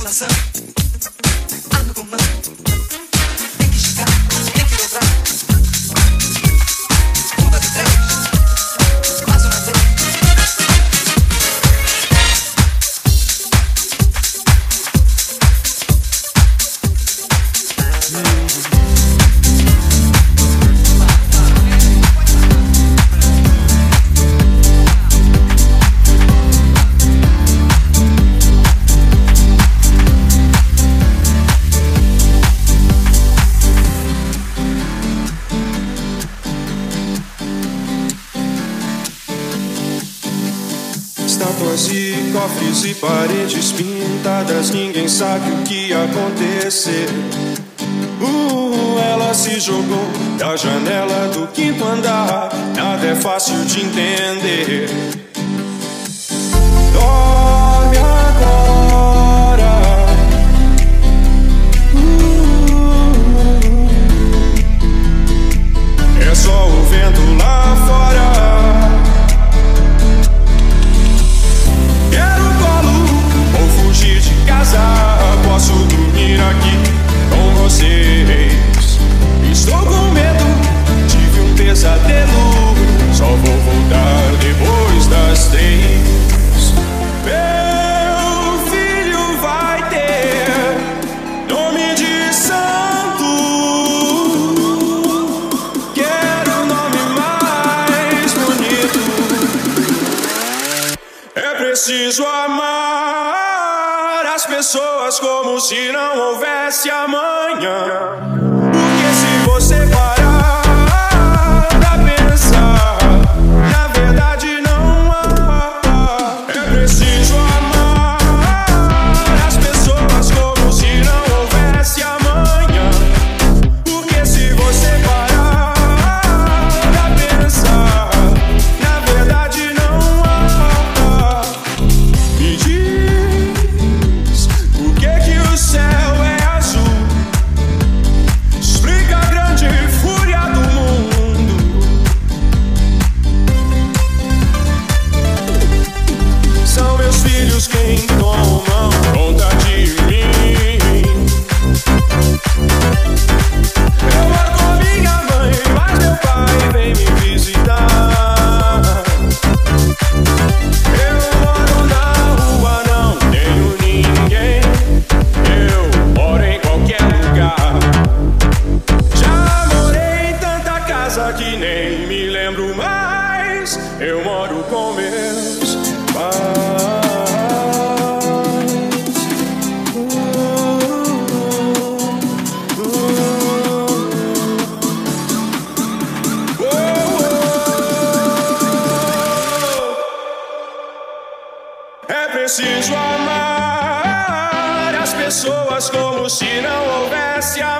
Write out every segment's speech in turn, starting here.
circulação. Ando com mão. Tem que chegar, tem que dobrar. ninguém sabe o que aconteceu. Uh, ela se jogou da janela do quinto andar, nada é fácil de entender. Oh, preciso amar as pessoas como se não houvesse amor.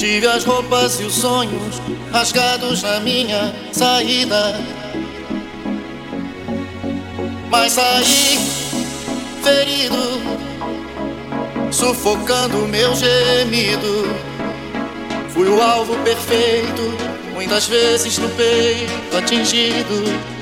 Tive as roupas e os sonhos rasgados na minha saída. Mas saí ferido, sufocando meu gemido. Fui o alvo perfeito, muitas vezes no peito atingido.